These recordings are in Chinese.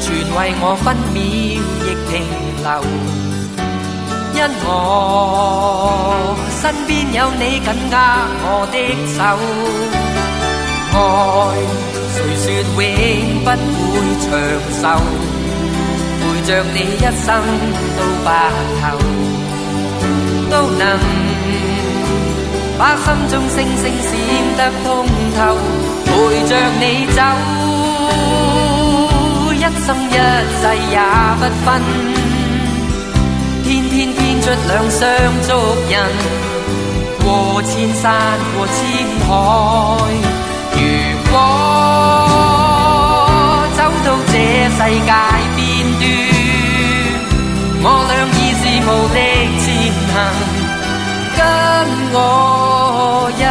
全为我分秒亦停留，因我身边有你紧握我的手，爱谁说永不会长寿？陪着你一生到白头，都能把心中星星闪得通透，陪着你走。一生一世也不分，天天编出两双足印，过千山过千海。如果走到这世界边端，我俩已是无力前行，跟我一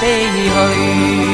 起飞去。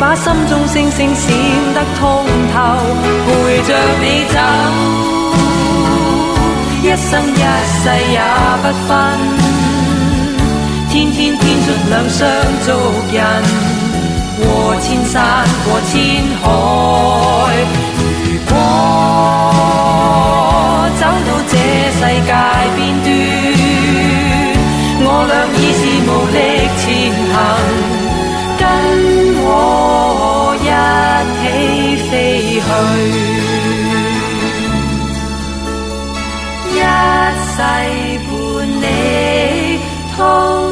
把心中星星闪得通透，陪着你走，一生一世也不分。天天天出两双足印，过千山过千海。如果走到这世界边端，我俩已是无力前行。跟我。飞飞去，一世伴你。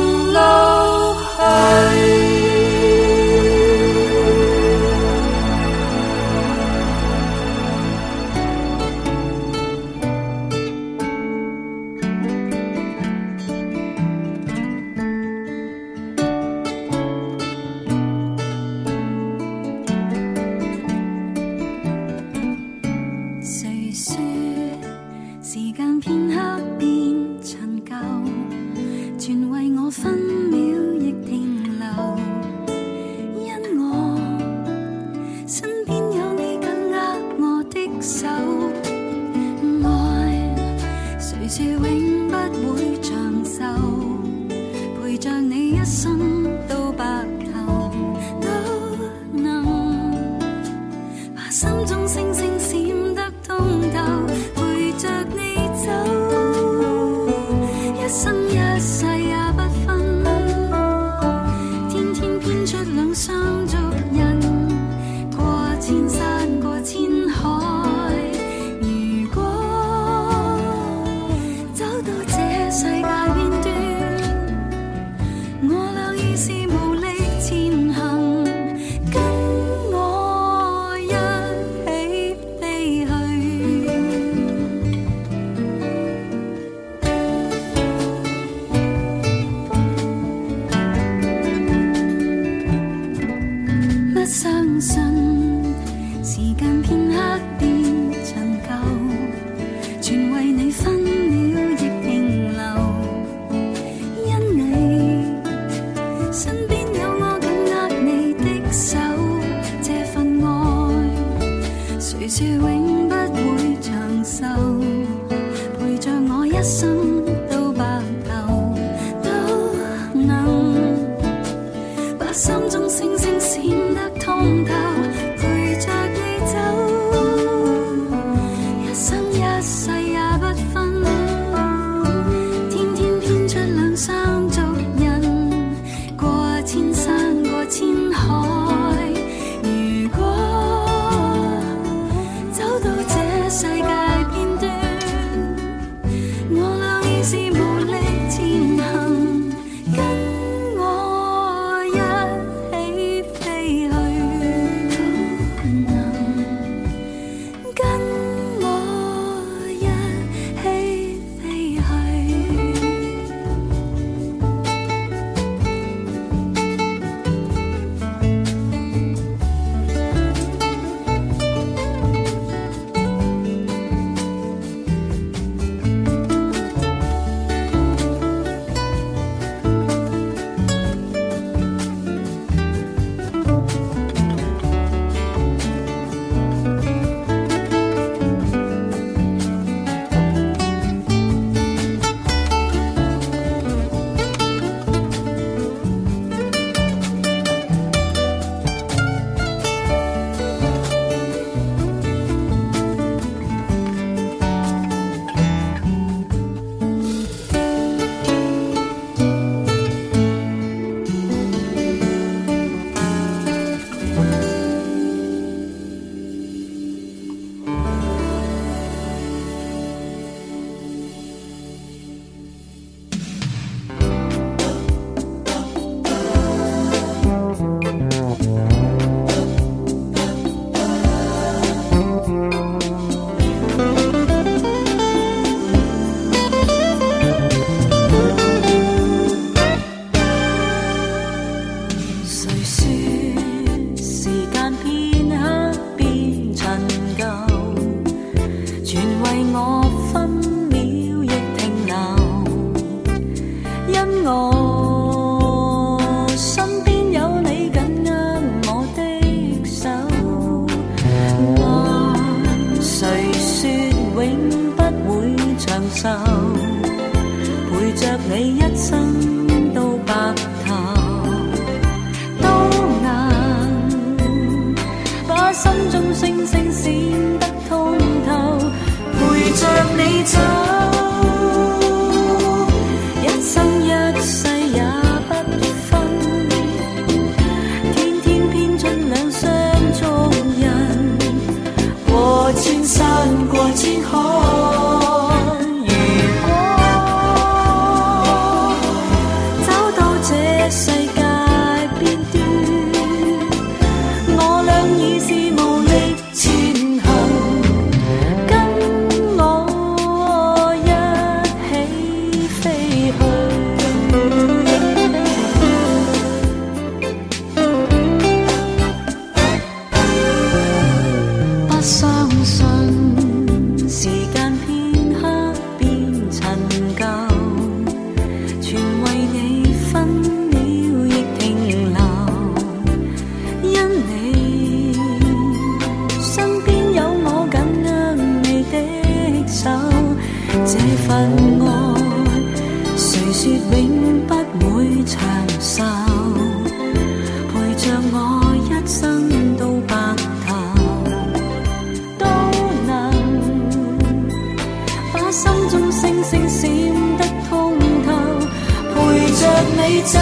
若你走。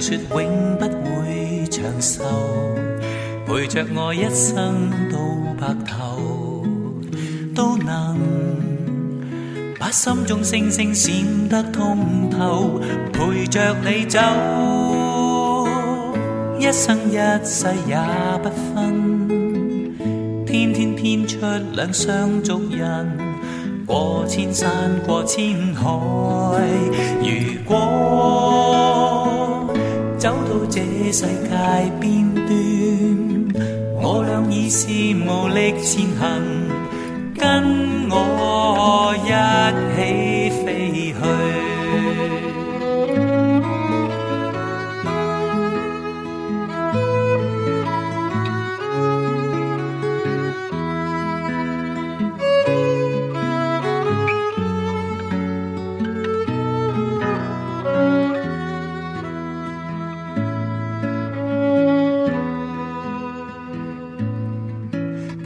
说永不会长寿，陪着我一生到白头，都能把心中星星闪得通透，陪着你走，一生一世也不分，天天编出两双足印，过千山过千海，如果。走到这世界边端，我俩已是无力前行。跟我一起。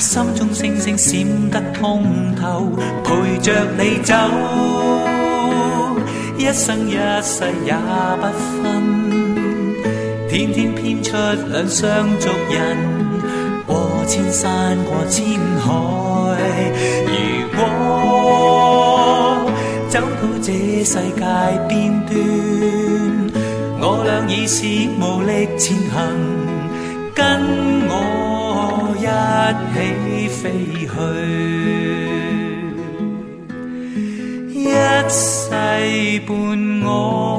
心中星星闪得通透，陪着你走，一生一世也不分。天天编出两双足印，过千山过千海。如果走到这世界边端，我俩已是无力前行。跟我。一起飞去，一世伴我。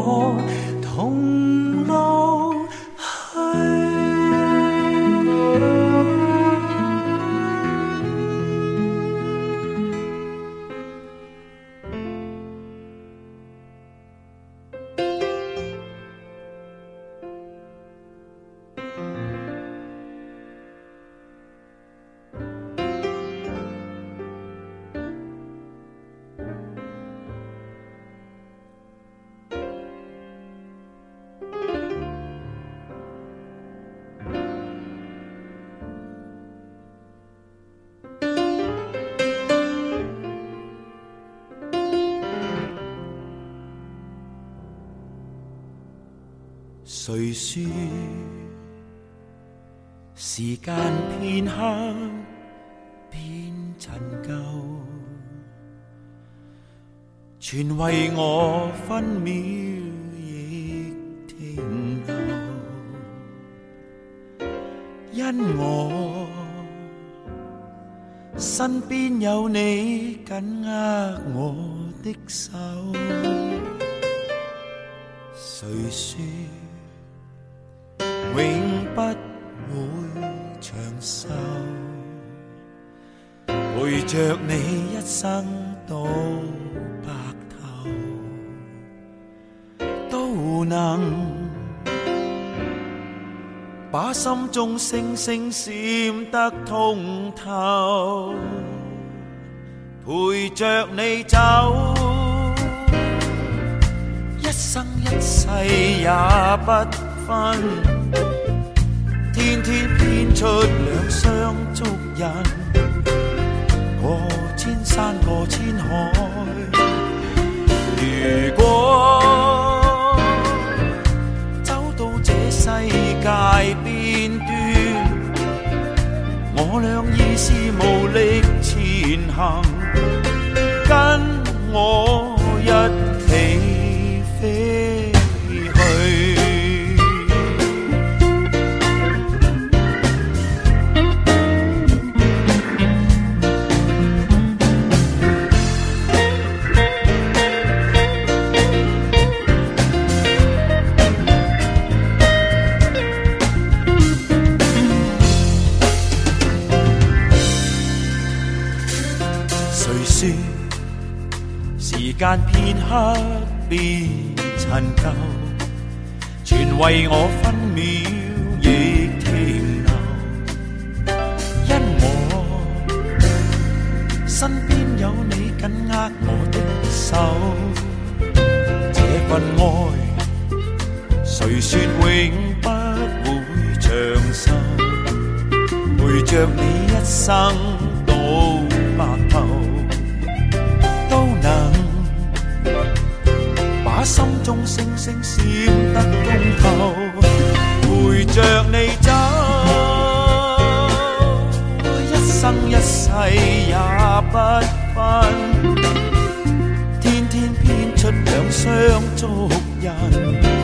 谁说时间片刻变陈旧？全为我分秒亦停留，因我身边有你紧握我的手，谁说？永不会长寿，陪着你一生到白头，都能把心中星星闪得通透，陪着你走，一生一世也不。天天编出两双足印，过千山过千海。如果走到这世界边端，我俩已是无力前行，跟我一起。片刻变陈旧，全为我分秒亦停留。因我身边有你紧握我的手，这份爱谁说永不会长寿？陪着你一生到白头。中星星闪得通透，陪着你走，一生一世也不分，天天编出两双足印。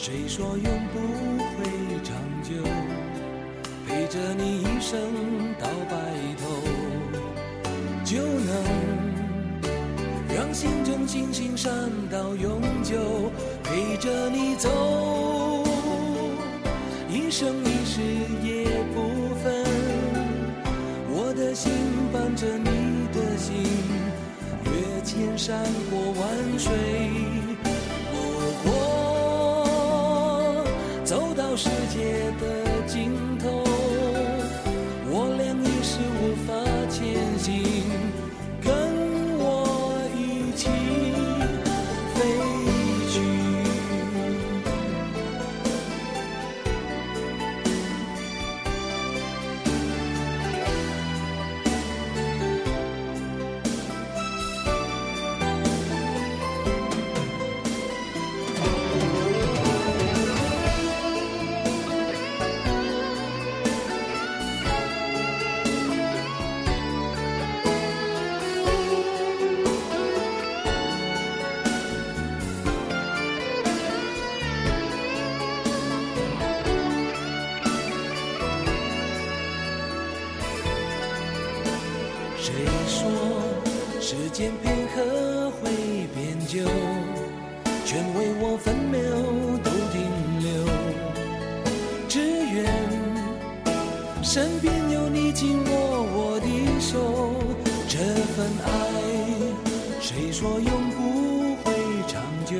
谁说永不会长久？陪着你一生到白头，就能让心中星心善到永久，陪着你走一生一世也不分。我的心伴着你的心，越千山过万水。时间片刻会变旧，全为我分秒都停留。只愿身边有你紧握我的手，这份爱，谁说永不会长久？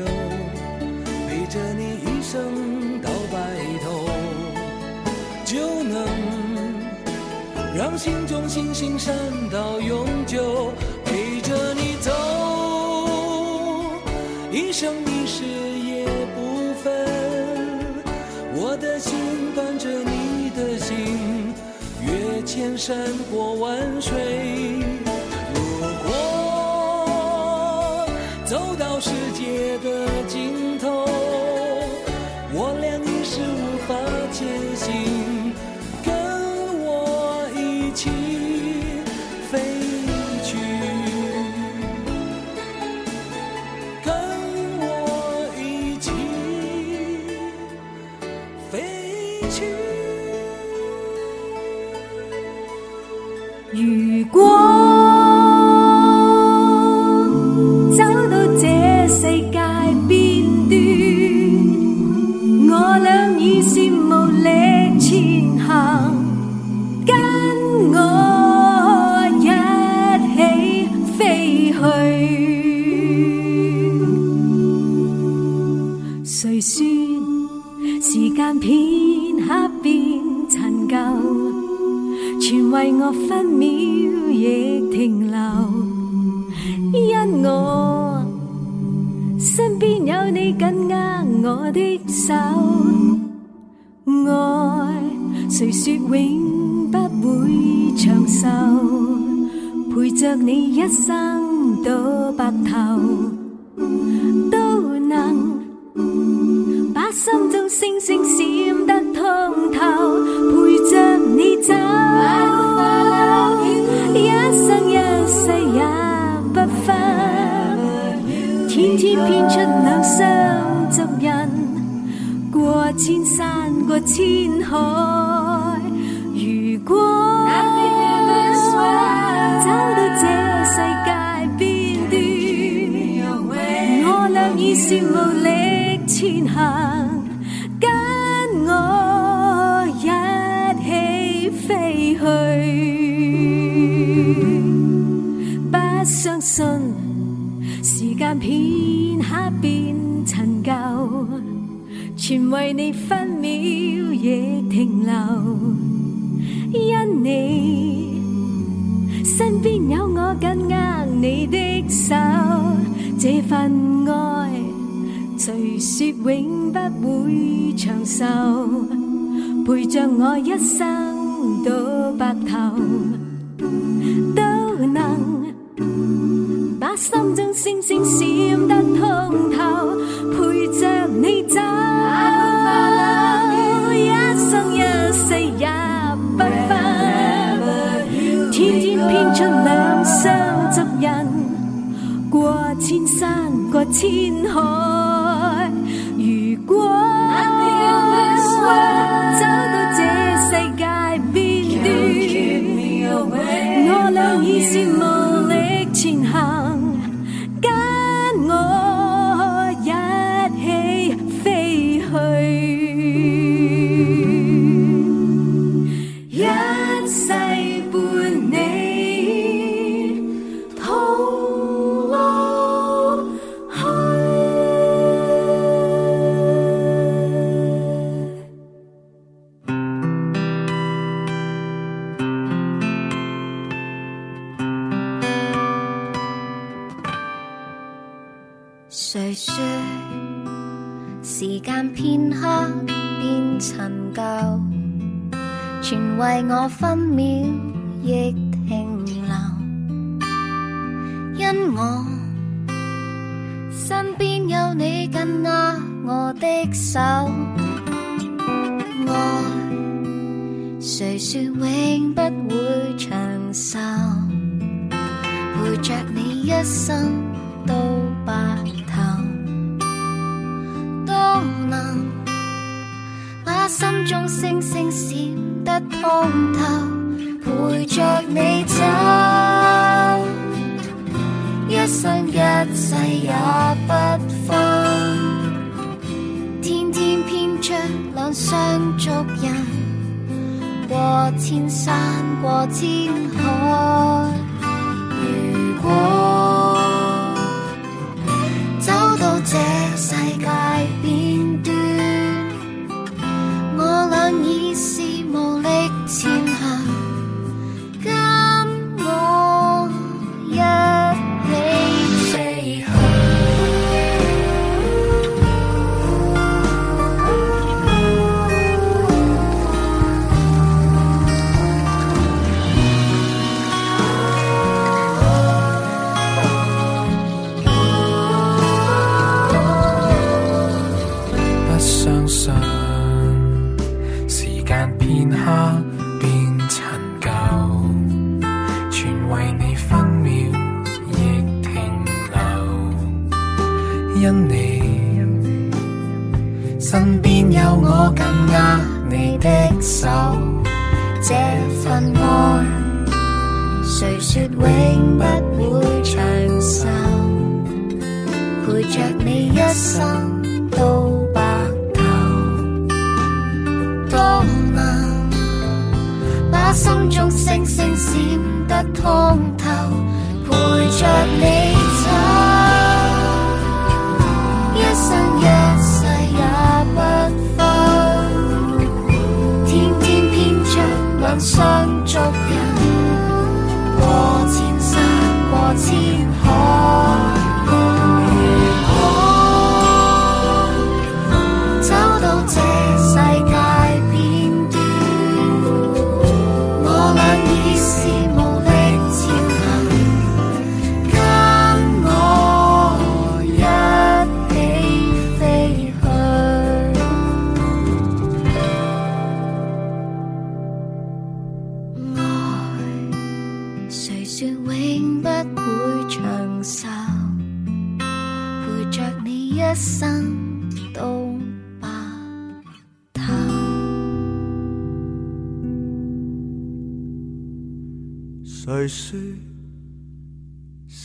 陪着你一生到白头，就能让心中星星闪到永久。千山过万水，如果走到世界的尽头。心中星星闪得通透，陪着你走，一生一世也不分。天天编出两双足印，过千山过千海。如果走到这世界边端，我俩已是无力前行。天下变陈旧，全为你分秒也停留。因你身边有我紧握你的手，这份爱，谁说永不会长寿，陪着我一生到白头，都能把心中星星。千海。全为我分秒亦停留，因我身边有你紧握我的手，爱谁说永不会长寿，陪着你一生到白头，都能把心中星星闪。一通透，陪着你走，一生一世也不分。天天编出两双足印，过千山过千海。如果走到这世界。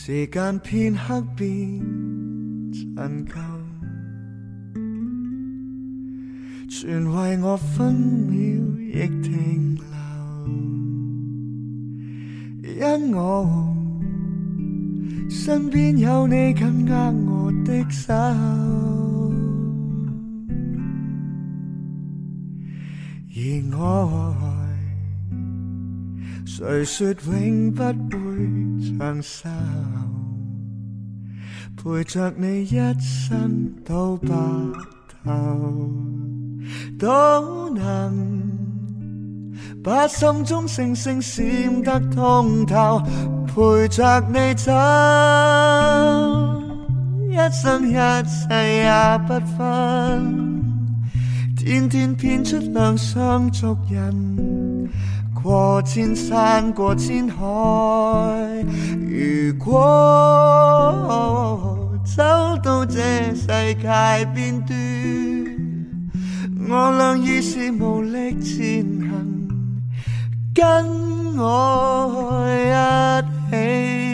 时间片刻变陈旧，全为我分秒亦停留。因我身边有你紧握我的手，而我。谁说永不会长寿？陪着你一生到白头，都能把心中星星闪得通透。陪着你走，一生一世也不分，天天编出两双足印。过千山过千海，如果走到这世界边端，我俩已是无力前行，跟我一起。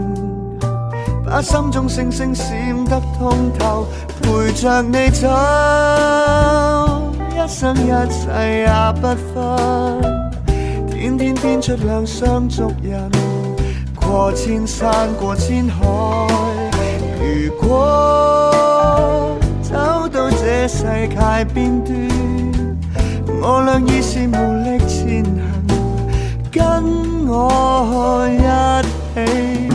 把心中星星闪得通透，陪着你走，一生一世也不分。天天编出两双足印，过千山过千海。如果走到这世界边端，我俩已是无力前行，跟我一起。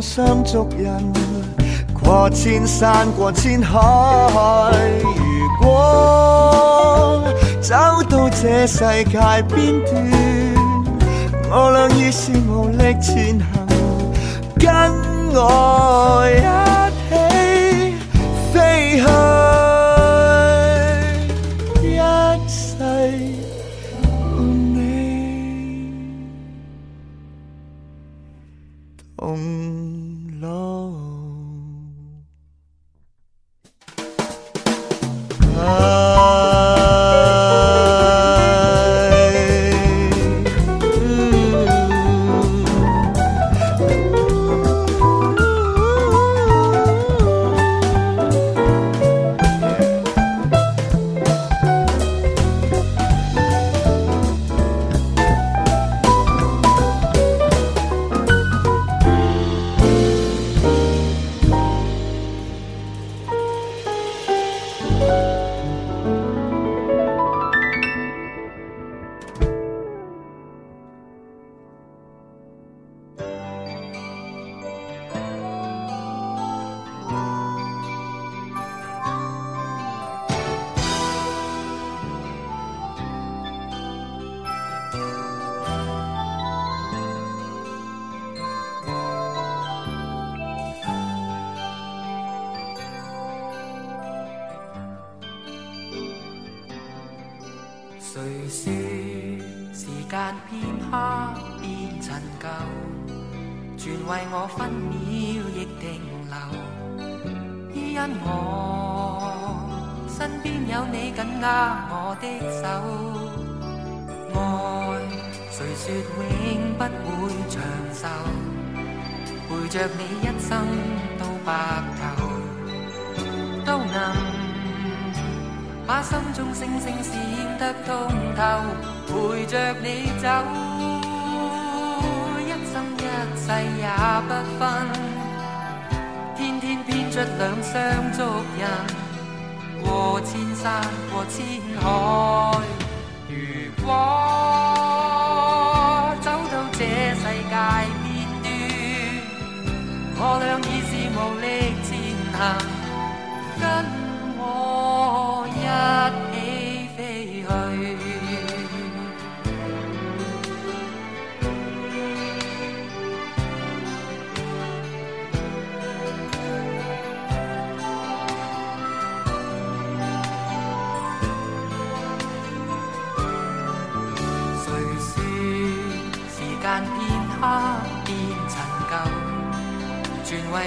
相足印，过千山，过千海。如果走到这世界边端，我俩已是无力前行。跟我一起飞向。陪着你一生到白头，都能把心中星星闪得通透。陪着你走，一生一世也不分。天天编出两双足印，过千山过千海，如果。我俩已是无力前行。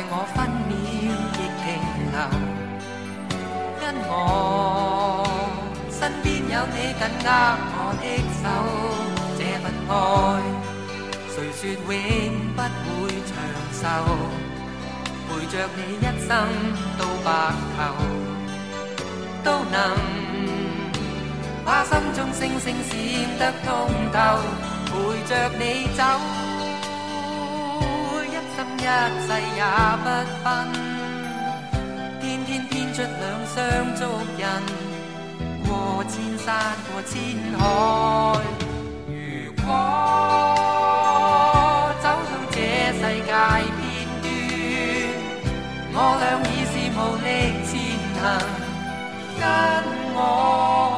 我分秒亦停留，因我身边有你紧握我的手，这份爱谁说永不会长寿？陪着你一生到白头，都能把心中星星闪得通透，陪着你走。一世也不分，天天编出两双足印，过千山过千海。如果走到这世界片端，我俩已是无力前行，跟我。